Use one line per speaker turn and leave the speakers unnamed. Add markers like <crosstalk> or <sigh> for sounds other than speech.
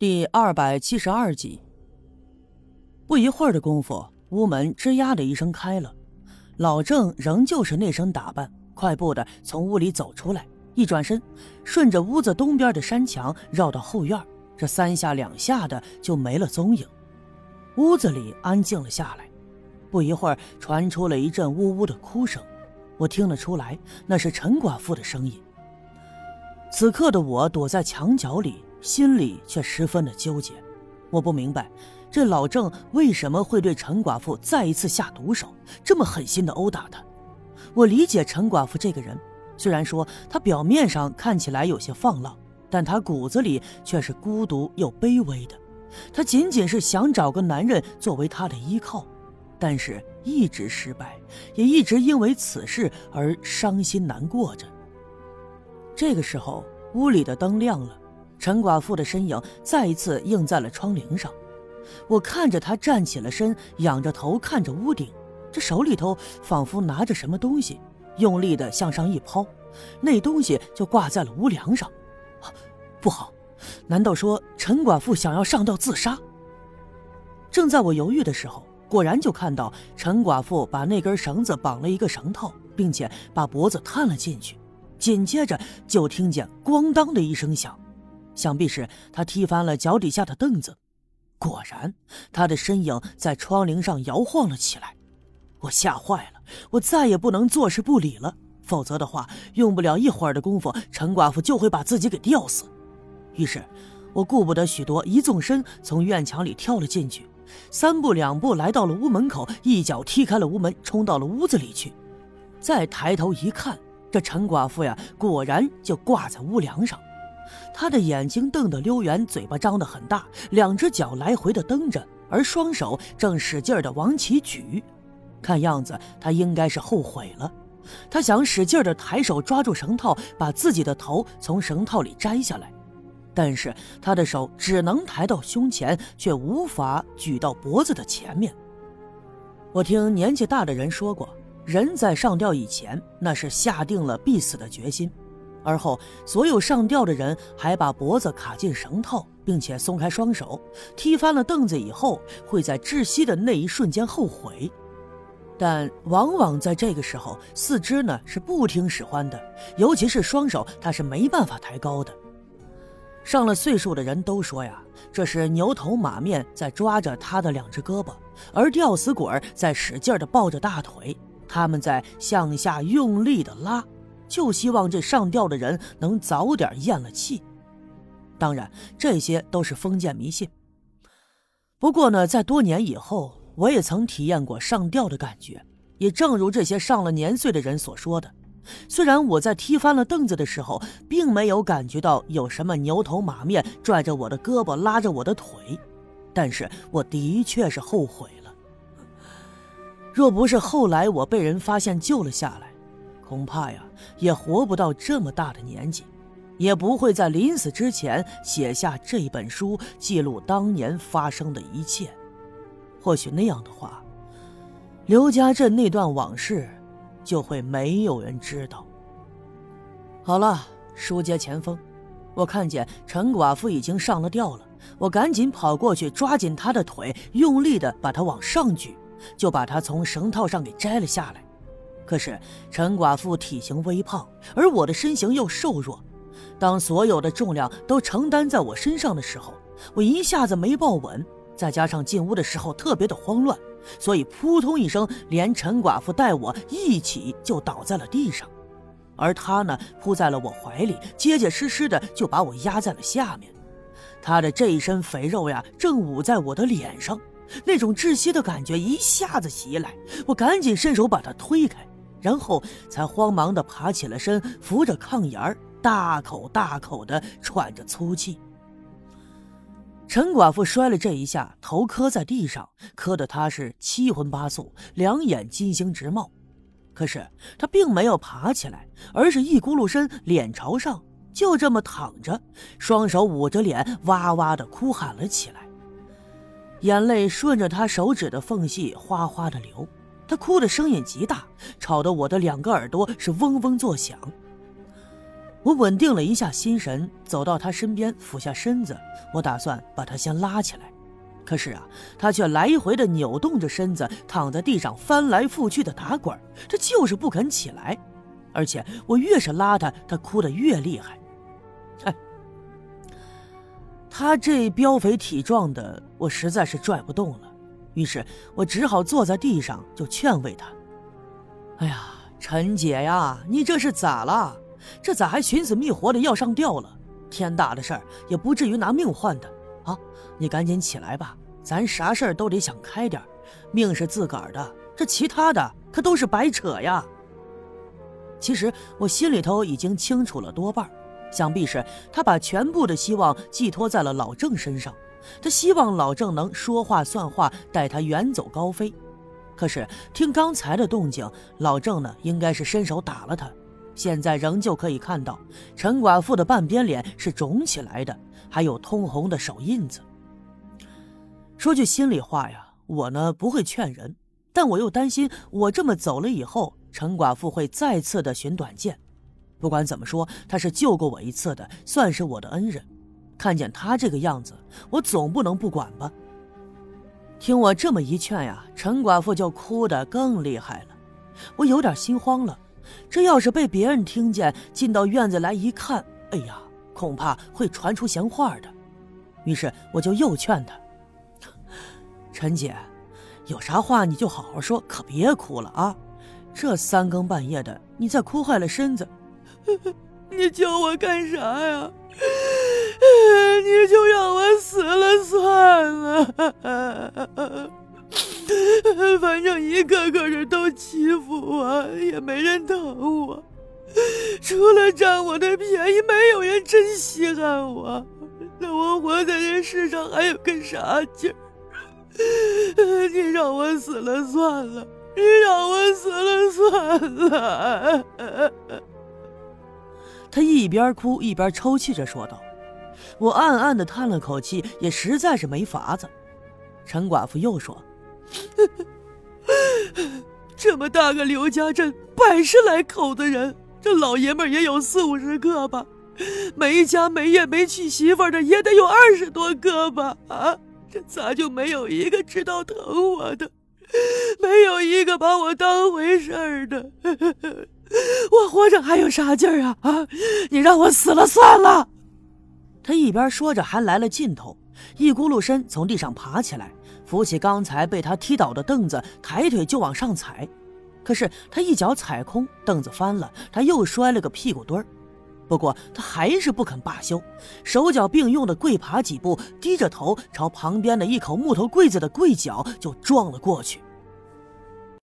第二百七十二集。不一会儿的功夫，屋门吱呀的一声开了，老郑仍旧是那身打扮，快步的从屋里走出来，一转身，顺着屋子东边的山墙绕到后院，这三下两下的就没了踪影。屋子里安静了下来，不一会儿传出了一阵呜呜的哭声，我听得出来那是陈寡妇的声音。此刻的我躲在墙角里。心里却十分的纠结，我不明白，这老郑为什么会对陈寡妇再一次下毒手，这么狠心的殴打她。我理解陈寡妇这个人，虽然说她表面上看起来有些放浪，但她骨子里却是孤独又卑微的。她仅仅是想找个男人作为她的依靠，但是一直失败，也一直因为此事而伤心难过着。这个时候，屋里的灯亮了。陈寡妇的身影再一次映在了窗棂上，我看着她站起了身，仰着头看着屋顶，这手里头仿佛拿着什么东西，用力的向上一抛，那东西就挂在了屋梁上。不好，难道说陈寡妇想要上吊自杀？正在我犹豫的时候，果然就看到陈寡妇把那根绳子绑了一个绳套，并且把脖子探了进去，紧接着就听见“咣当”的一声响。想必是他踢翻了脚底下的凳子，果然，他的身影在窗棂上摇晃了起来。我吓坏了，我再也不能坐视不理了，否则的话，用不了一会儿的功夫，陈寡妇就会把自己给吊死。于是，我顾不得许多，一纵身从院墙里跳了进去，三步两步来到了屋门口，一脚踢开了屋门，冲到了屋子里去。再抬头一看，这陈寡妇呀，果然就挂在屋梁上。他的眼睛瞪得溜圆，嘴巴张得很大，两只脚来回的蹬着，而双手正使劲的往起举。看样子他应该是后悔了，他想使劲的抬手抓住绳套，把自己的头从绳套里摘下来，但是他的手只能抬到胸前，却无法举到脖子的前面。我听年纪大的人说过，人在上吊以前，那是下定了必死的决心。而后，所有上吊的人还把脖子卡进绳套，并且松开双手，踢翻了凳子以后，会在窒息的那一瞬间后悔。但往往在这个时候，四肢呢是不听使唤的，尤其是双手，他是没办法抬高的。上了岁数的人都说呀，这是牛头马面在抓着他的两只胳膊，而吊死鬼在使劲的抱着大腿，他们在向下用力的拉。就希望这上吊的人能早点咽了气。当然，这些都是封建迷信。不过呢，在多年以后，我也曾体验过上吊的感觉。也正如这些上了年岁的人所说的，虽然我在踢翻了凳子的时候，并没有感觉到有什么牛头马面拽着我的胳膊拉着我的腿，但是我的确是后悔了。若不是后来我被人发现救了下来。恐怕呀，也活不到这么大的年纪，也不会在临死之前写下这本书，记录当年发生的一切。或许那样的话，刘家镇那段往事，就会没有人知道。好了，书接前锋，我看见陈寡妇已经上了吊了，我赶紧跑过去，抓紧她的腿，用力的把她往上举，就把她从绳套上给摘了下来。可是陈寡妇体型微胖，而我的身形又瘦弱，当所有的重量都承担在我身上的时候，我一下子没抱稳，再加上进屋的时候特别的慌乱，所以扑通一声，连陈寡妇带我一起就倒在了地上，而她呢，扑在了我怀里，结结实实的就把我压在了下面，她的这一身肥肉呀，正捂在我的脸上，那种窒息的感觉一下子袭来，我赶紧伸手把她推开。然后才慌忙地爬起了身，扶着炕沿儿，大口大口地喘着粗气。陈寡妇摔了这一下，头磕在地上，磕得她是七荤八素，两眼金星直冒。可是她并没有爬起来，而是一咕噜身，脸朝上，就这么躺着，双手捂着脸，哇哇地哭喊了起来，眼泪顺着她手指的缝隙哗哗地流。他哭的声音极大，吵得我的两个耳朵是嗡嗡作响。我稳定了一下心神，走到他身边，俯下身子，我打算把他先拉起来。可是啊，他却来回的扭动着身子，躺在地上翻来覆去的打滚，这就是不肯起来。而且我越是拉他，他哭得越厉害。哎，他这膘肥体壮的，我实在是拽不动了。于是我只好坐在地上，就劝慰他：“哎呀，陈姐呀，你这是咋了？这咋还寻死觅活的要上吊了？天大的事儿也不至于拿命换的啊！你赶紧起来吧，咱啥事儿都得想开点命是自个儿的，这其他的可都是白扯呀。”其实我心里头已经清楚了多半，想必是他把全部的希望寄托在了老郑身上。他希望老郑能说话算话，带他远走高飞。可是听刚才的动静，老郑呢应该是伸手打了他。现在仍旧可以看到陈寡妇的半边脸是肿起来的，还有通红的手印子。说句心里话呀，我呢不会劝人，但我又担心我这么走了以后，陈寡妇会再次的寻短见。不管怎么说，他是救过我一次的，算是我的恩人。看见他这个样子，我总不能不管吧。听我这么一劝呀，陈寡妇就哭得更厉害了。我有点心慌了，这要是被别人听见，进到院子来一看，哎呀，恐怕会传出闲话的。于是我就又劝他：“陈姐，有啥话你就好好说，可别哭了啊！这三更半夜的，你再哭坏了身子，<laughs>
你叫我干啥呀？”你就让我死了算了，反正一个个的都欺负我，也没人疼我，除了占我的便宜，没有人真稀罕我。那我活在这世上还有个啥劲儿？<laughs> 你让我死了算了，你让我死了算了。
他一边哭一边抽泣着说道。我暗暗的叹了口气，也实在是没法子。陈寡妇又说：“ <laughs>
这么大个刘家镇，百十来口子人，这老爷们也有四五十个吧？没家没业没娶媳妇的也得有二十多个吧？啊，这咋就没有一个知道疼我的？没有一个把我当回事儿的？<laughs> 我活着还有啥劲儿啊？啊，你让我死了算了。”
他一边说着，还来了劲头，一咕噜身从地上爬起来，扶起刚才被他踢倒的凳子，抬腿就往上踩。可是他一脚踩空，凳子翻了，他又摔了个屁股墩儿。不过他还是不肯罢休，手脚并用的跪爬几步，低着头朝旁边的一口木头柜子的柜角就撞了过去。